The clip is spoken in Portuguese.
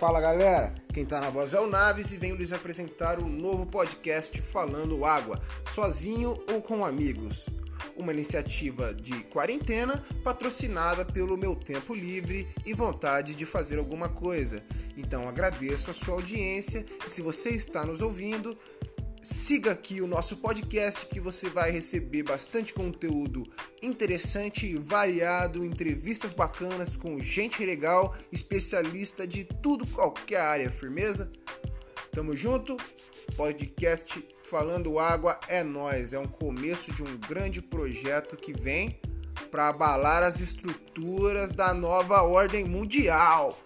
Fala galera, quem tá na voz é o Naves e venho lhes apresentar o um novo podcast Falando Água, sozinho ou com amigos. Uma iniciativa de quarentena patrocinada pelo meu tempo livre e vontade de fazer alguma coisa. Então agradeço a sua audiência e se você está nos ouvindo, Siga aqui o nosso podcast que você vai receber bastante conteúdo interessante e variado, entrevistas bacanas com gente legal, especialista de tudo qualquer área, firmeza? Tamo junto. Podcast Falando Água é nós, é um começo de um grande projeto que vem para abalar as estruturas da nova ordem mundial.